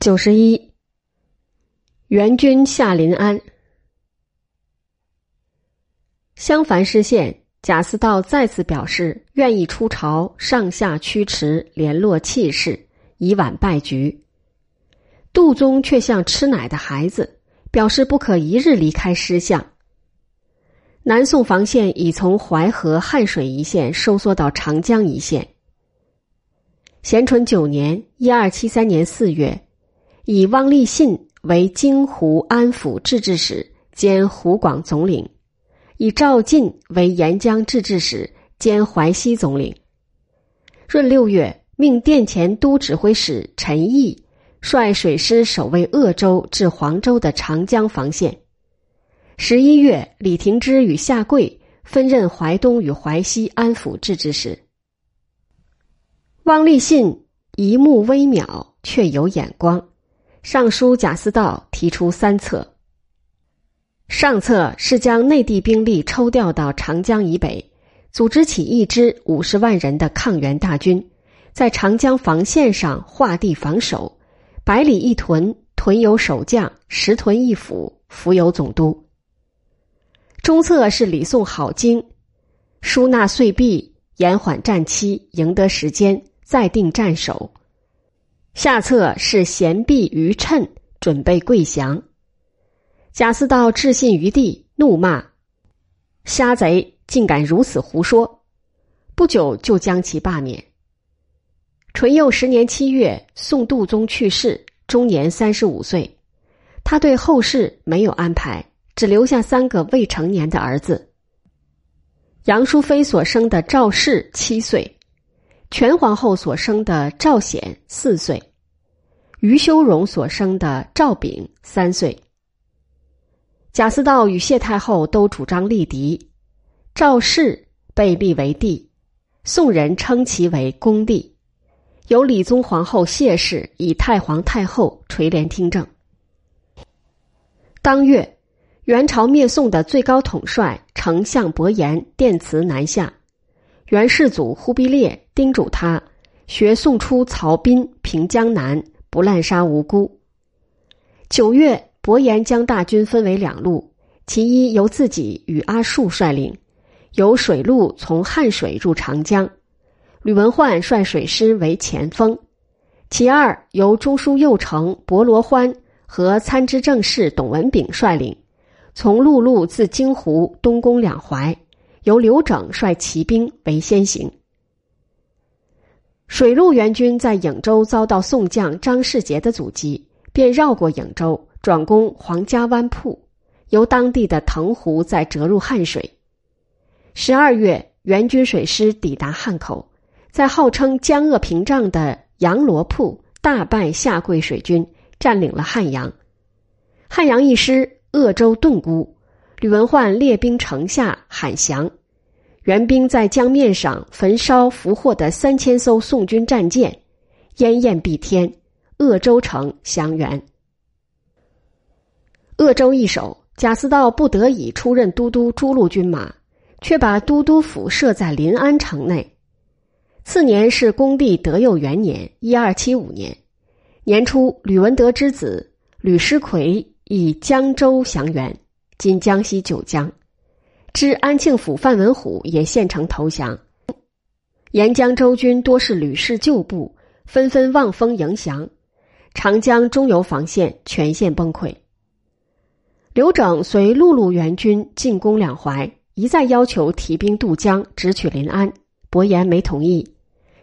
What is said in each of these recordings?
九十一，援军下临安。襄樊失陷，贾似道再次表示愿意出朝，上下驱驰，联络气势，以挽败局。杜宗却像吃奶的孩子，表示不可一日离开师相。南宋防线已从淮河、汉水一线收缩到长江一线。咸淳九年（一二七三年）四月，以汪立信为京湖安抚制置使兼湖广总领，以赵进为沿江制置使兼淮西总领。闰六月，命殿前都指挥使陈毅率水师守卫鄂州至黄州的长江防线。十一月，李廷芝与夏贵分任淮东与淮西安抚制置使。汪立信一目微渺，却有眼光。上书贾似道，提出三策。上策是将内地兵力抽调到长江以北，组织起一支五十万人的抗元大军，在长江防线上划地防守。百里一屯，屯有守将；十屯一府，府有总督。中策是李宋好经，输纳岁币，延缓战期，赢得时间，再定战守。下策是贤避于趁，准备跪降。贾似道置信于地，怒骂：“瞎贼，竟敢如此胡说！”不久就将其罢免。淳佑十年七月，宋度宗去世，终年三十五岁。他对后事没有安排。只留下三个未成年的儿子：杨淑妃所生的赵氏七岁，全皇后所生的赵显四岁，于修容所生的赵炳三岁。贾似道与谢太后都主张立嫡，赵氏被立为帝，宋人称其为恭帝，由理宗皇后谢氏以太皇太后垂帘听政。当月。元朝灭宋的最高统帅丞相伯颜电辞南下，元世祖忽必烈叮嘱他学宋初曹彬平江南，不滥杀无辜。九月，伯颜将大军分为两路，其一由自己与阿术率领，由水路从汉水入长江；吕文焕率水师为前锋；其二由中书右丞伯罗欢和参知政事董文炳率领。从陆路自京湖东攻两淮，由刘整率骑兵为先行。水陆援军在颍州遭到宋将张世杰的阻击，便绕过颍州，转攻黄家湾铺，由当地的藤湖再折入汉水。十二月，援军水师抵达汉口，在号称江鄂屏障的杨罗铺大败下桂水军，占领了汉阳。汉阳一失。鄂州顿孤，吕文焕列兵城下喊降，援兵在江面上焚烧俘获的三千艘宋军战舰，烟焰蔽天，鄂州城降元。鄂州一守，贾似道不得已出任都督诸路军马，却把都督府设在临安城内。次年是恭帝德佑元年（一二七五年），年初，吕文德之子吕师奎。以江州降元，今江西九江。知安庆府范文虎也献城投降。沿江州军多是吕氏旧部，纷纷望风迎降。长江中游防线全线崩溃。刘整随陆路援军进攻两淮，一再要求提兵渡江，直取临安。伯颜没同意。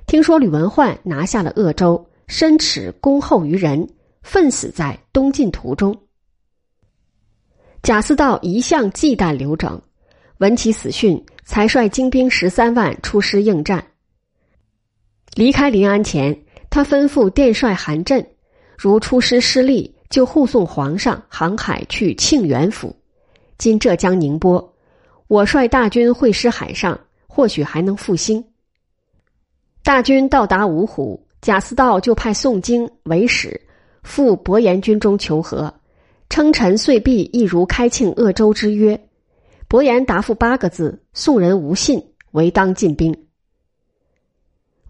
听说吕文焕拿下了鄂州，深耻恭候于人，奋死在东进途中。贾似道一向忌惮刘整，闻其死讯，才率精兵十三万出师应战。离开临安前，他吩咐殿帅韩振，如出师失利，就护送皇上航海去庆元府（今浙江宁波）。我率大军会师海上，或许还能复兴。大军到达芜湖，贾似道就派宋京为使，赴伯颜军中求和。称臣遂毕，亦如开庆鄂州之约。伯颜答复八个字：宋人无信，唯当进兵。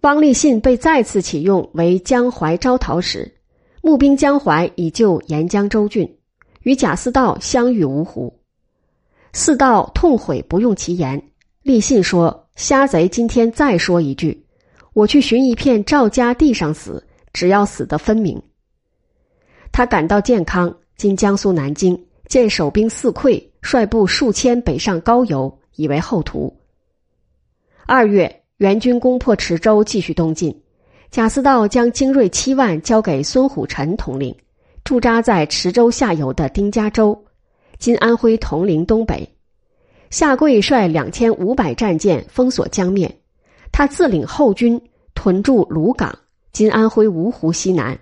汪立信被再次启用为江淮招讨使，募兵江淮以救沿江州郡，与贾似道相遇芜湖。四道痛悔不用其言，立信说：“虾贼今天再说一句，我去寻一片赵家地上死，只要死得分明。”他赶到建康（今江苏南京），见守兵四溃，率部数千北上高邮，以为后图。二月，援军攻破池州，继续东进。贾似道将精锐七万交给孙虎臣统领，驻扎在池州下游的丁家洲，今安徽铜陵东北。夏贵率两千五百战舰封锁江面，他自领后军屯驻鲁港，今安徽芜湖西南。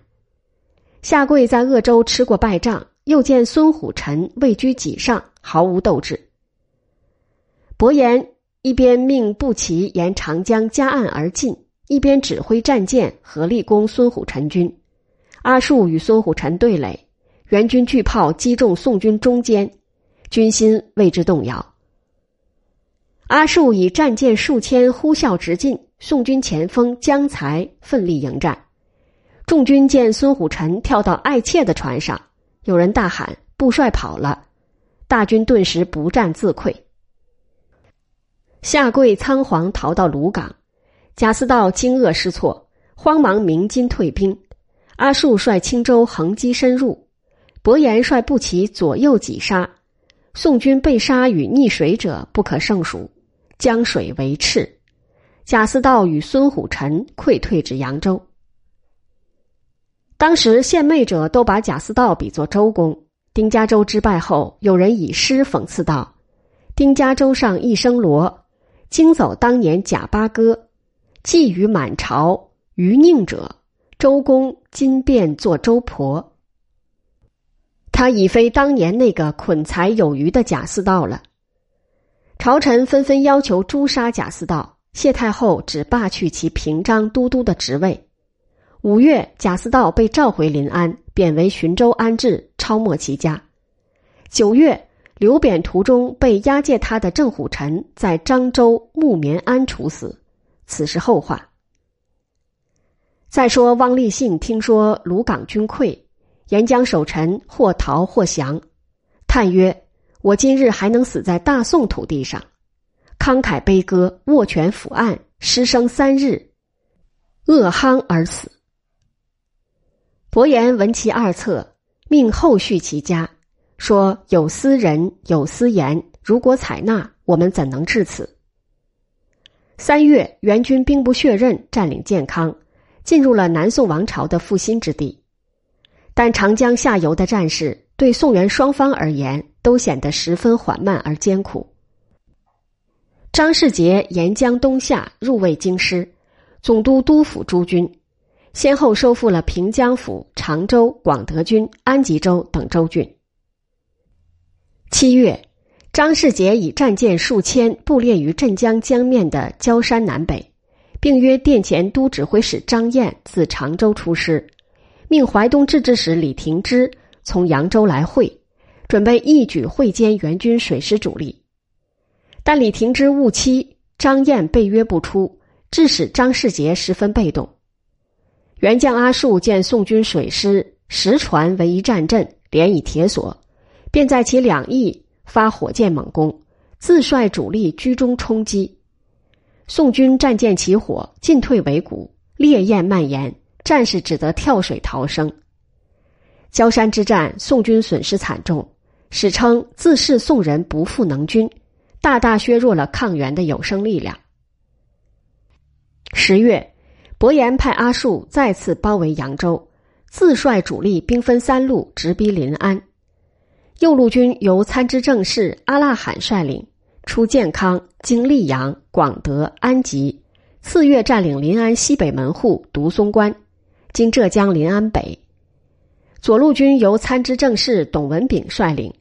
夏贵在鄂州吃过败仗，又见孙虎臣位居己上，毫无斗志。伯颜一边命步骑沿长江夹岸而进。一边指挥战舰合力攻孙虎臣军，阿术与孙虎臣对垒，援军巨炮击中宋军中间，军心为之动摇。阿术以战舰数千呼啸直进，宋军前锋江才奋力迎战。众军见孙虎臣跳到爱妾的船上，有人大喊：“布帅跑了！”大军顿时不战自溃。下跪仓皇逃到鲁港。贾似道惊愕失措，慌忙鸣金退兵。阿术率轻舟横击深入，伯颜率步骑左右挤杀，宋军被杀与溺水者不可胜数，江水为赤。贾似道与孙虎臣溃退至扬州。当时献媚者都把贾似道比作周公。丁家洲之败后，有人以诗讽刺道：“丁家洲上一声锣，惊走当年贾八哥。”寄于满朝余宁者，周公今便做周婆。他已非当年那个捆财有余的贾似道了。朝臣纷纷要求诛杀贾似道，谢太后只罢去其平章都督的职位。五月，贾似道被召回临安，贬为寻州安置，抄没其家。九月，刘贬途中被押解他的郑虎臣在漳州木棉庵处死。此是后话。再说，汪立信听说鲁港军溃，沿江守臣或逃或降，叹曰：“我今日还能死在大宋土地上。”慷慨悲歌，握拳抚案，失声三日，恶夯而死。伯颜闻其二策，命后续其家，说：“有私人，有私言，如果采纳，我们怎能至此？”三月，援军兵不血刃占领建康，进入了南宋王朝的复兴之地。但长江下游的战事对宋元双方而言都显得十分缓慢而艰苦。张世杰沿江东下入卫京师，总督督府诸军，先后收复了平江府、常州、广德军、安吉州等州郡。七月。张世杰以战舰数千布列于镇江江面的焦山南北，并约殿前都指挥使张燕自常州出师，命淮东制置使李廷芝从扬州来会，准备一举会歼援军水师主力。但李廷芝误期，张燕被约不出，致使张世杰十分被动。元将阿术见宋军水师十船为一战阵，连以铁索，便在其两翼。发火箭猛攻，自率主力居中冲击，宋军战舰起火，进退维谷，烈焰蔓延，战士只得跳水逃生。焦山之战，宋军损失惨重，史称自恃宋人不复能军，大大削弱了抗元的有生力量。十月，伯颜派阿术再次包围扬州，自率主力兵分三路直逼临安。右路军由参知政事阿剌罕率领，出建康，经溧阳、广德、安吉，次月占领临安西北门户独松关，经浙江临安北。左路军由参知政事董文炳率领，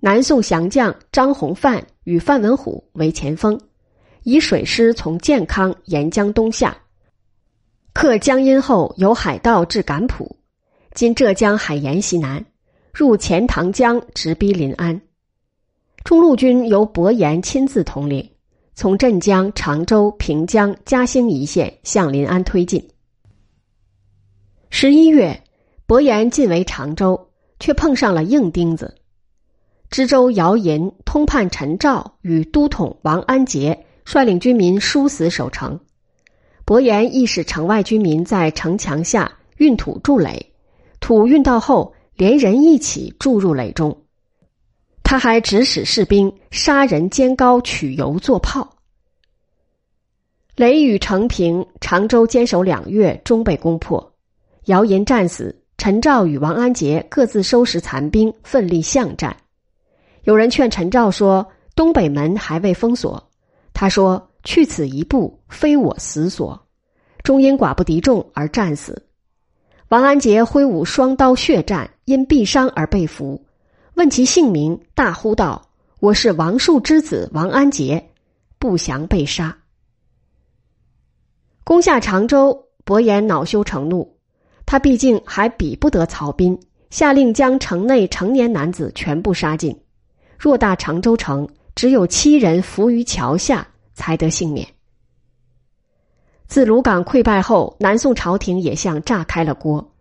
南宋降将张弘范与范文虎为前锋，以水师从建康沿江东下，克江阴后由海盗至感浦，今浙江海盐西南。入钱塘江，直逼临安。中路军由伯颜亲自统领，从镇江、常州、平江、嘉兴一线向临安推进。十一月，伯。颜进围常州，却碰上了硬钉子。知州姚寅、通判陈肇与都统王安杰率领军民殊死守城。伯颜亦使城外居民在城墙下运土筑垒，土运到后，连人一起注入垒中。他还指使士兵杀人煎膏取油做炮。雷雨成平，常州坚守两月，终被攻破。姚寅战死，陈肇与王安杰各自收拾残兵，奋力巷战。有人劝陈肇说：“东北门还未封锁。”他说：“去此一步，非我死所。”终因寡不敌众而战死。王安杰挥舞双刀血战，因毙伤而被俘。问其姓名，大呼道：“我是王树之子王安杰。”不降被杀。攻下常州，伯颜恼羞成怒。他毕竟还比不得曹彬，下令将城内成年男子全部杀尽。偌大常州城，只有七人伏于桥下，才得幸免。自鲁港溃败后，南宋朝廷也像炸开了锅。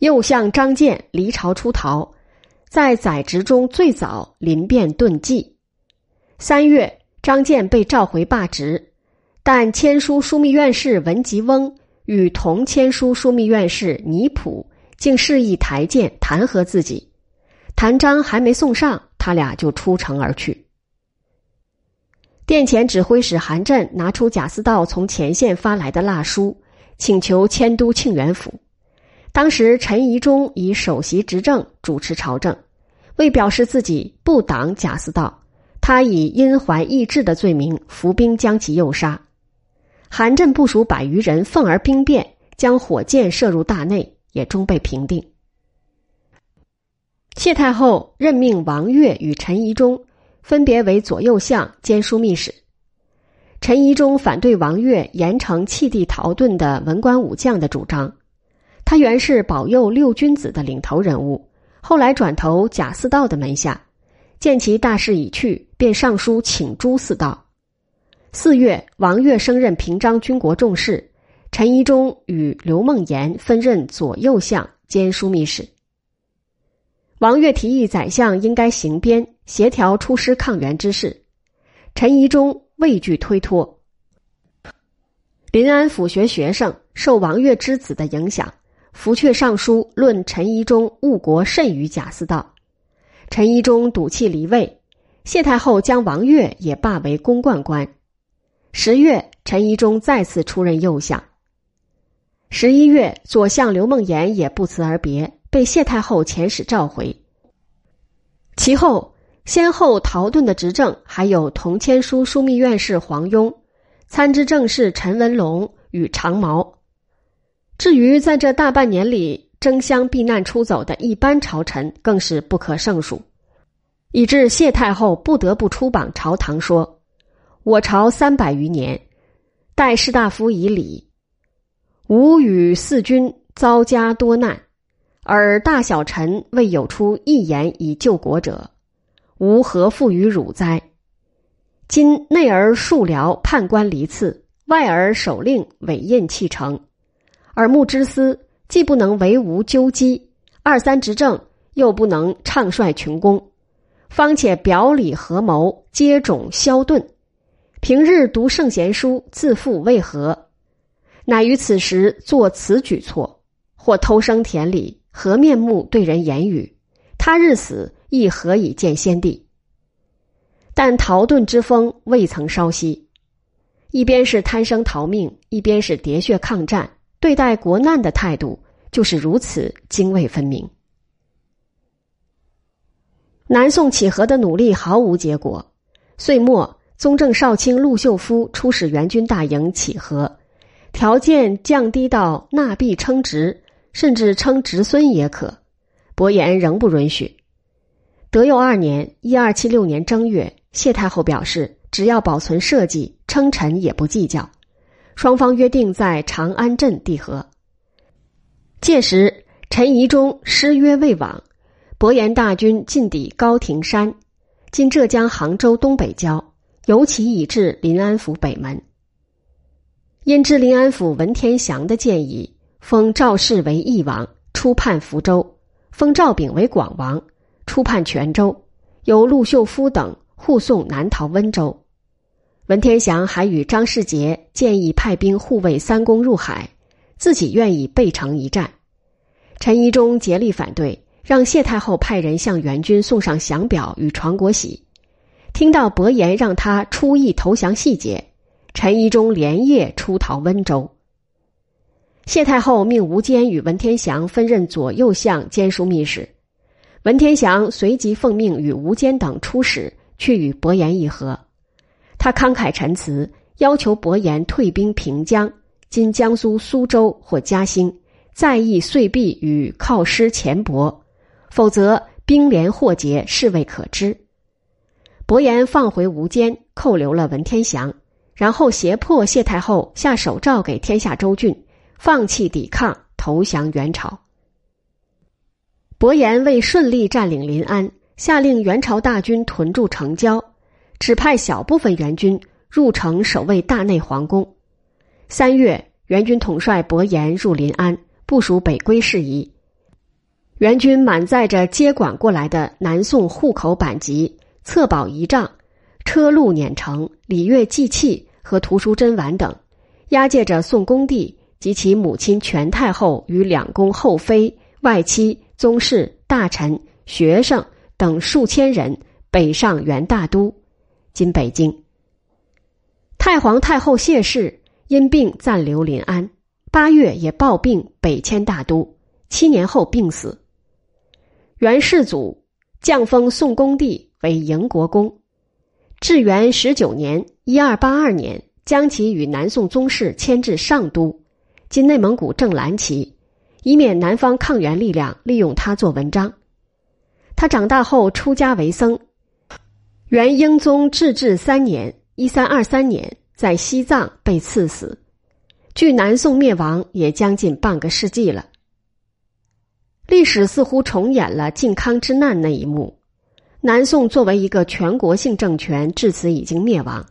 右相张建离朝出逃，在宰执中最早临便遁迹。三月，张建被召回罢职，但签书枢密院事文吉翁与同签书枢密院事倪普竟示意台谏弹劾自己，弹章还没送上。他俩就出城而去。殿前指挥使韩震拿出贾似道从前线发来的蜡书，请求迁都庆元府。当时陈宜中以首席执政主持朝政，为表示自己不挡贾似道，他以因怀异志的罪名伏兵将其诱杀。韩震部署百余人奉而兵变，将火箭射入大内，也终被平定。谢太后任命王悦与陈宜中分别为左右相兼枢密使。陈宜中反对王悦严惩弃地逃遁的文官武将的主张。他原是保佑六君子的领头人物，后来转投贾似道的门下。见其大势已去，便上书请诛似道。四月，王悦升任平章军国重事，陈宜中与刘梦妍分任左右相兼枢密使。王悦提议宰相应该行鞭协调出师抗元之事，陈宜中畏惧推脱。临安府学学生受王岳之子的影响，伏阙上书论陈宜中误国甚于贾似道。陈宜中赌气离位，谢太后将王岳也罢为公冠官。十月，陈宜中再次出任右相。十一月，左相刘梦妍也不辞而别。被谢太后遣使召回。其后先后逃遁的执政还有同签书枢密院事黄庸、参知政事陈文龙与长毛。至于在这大半年里争相避难出走的一般朝臣，更是不可胜数，以致谢太后不得不出榜朝堂说：“我朝三百余年，待士大夫以礼，吾与四君遭家多难。”而大小臣未有出一言以救国者，吾何负于汝哉？今内而庶僚判官离次，外而守令委印弃城，耳目之私既不能为吾纠击，二三执政又不能畅率群公，方且表里合谋接踵消遁，平日读圣贤书，自负为何？乃于此时作此举措，或偷生田里。何面目对人言语？他日死亦何以见先帝？但逃遁之风未曾稍息，一边是贪生逃命，一边是喋血抗战，对待国难的态度就是如此泾渭分明。南宋乞和的努力毫无结果，岁末，宗正少卿陆秀夫出使援军大营乞和，条件降低到纳币称职。甚至称侄孙也可，伯颜仍不允许。德佑二年（一二七六年）正月，谢太后表示，只要保存社稷，称臣也不计较。双方约定在长安镇议和。届时，陈宜中失约未往，伯颜大军进抵高亭山（今浙江杭州东北郊），尤其已至临安府北门。因知临安府文天祥的建议。封赵氏为义王，初判福州，封赵炳为广王，初判泉州，由陆秀夫等护送南逃温州。文天祥还与张世杰建议派兵护卫三公入海，自己愿意背城一战。陈宜中竭力反对，让谢太后派人向元军送上降表与传国玺。听到伯颜让他出意投降细节，陈宜中连夜出逃温州。谢太后命吴坚与文天祥分任左右相兼枢密使，文天祥随即奉命与吴坚等出使去与伯颜议和。他慷慨陈词，要求伯颜退兵平江（今江苏苏州或嘉兴），再议岁币与犒师钱帛，否则兵连祸结，是未可知。伯颜放回吴坚，扣留了文天祥，然后胁迫谢太后下手诏给天下州郡，放弃抵抗，投降元朝。伯颜为顺利占领临安，下令元朝大军屯驻城郊。只派小部分援军入城守卫大内皇宫。三月，元军统帅伯颜入临安，部署北归事宜。元军满载着接管过来的南宋户口版籍、册宝仪仗、车路辇城、礼乐祭器和图书珍玩等，押解着宋恭帝及其母亲全太后与两宫后妃、外戚、宗室、大臣、学生等数千人北上元大都。今北京，太皇太后谢氏因病暂留临安，八月也抱病北迁大都，七年后病死。元世祖降封宋恭帝为迎国公，至元十九年（一二八二年），将其与南宋宗室迁至上都，今内蒙古正蓝旗，以免南方抗元力量利用他做文章。他长大后出家为僧。元英宗至治三年（一三二三年）在西藏被赐死，距南宋灭亡也将近半个世纪了。历史似乎重演了靖康之难那一幕。南宋作为一个全国性政权，至此已经灭亡，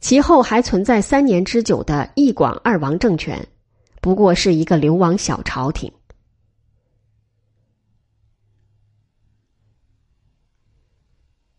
其后还存在三年之久的一广二王政权，不过是一个流亡小朝廷。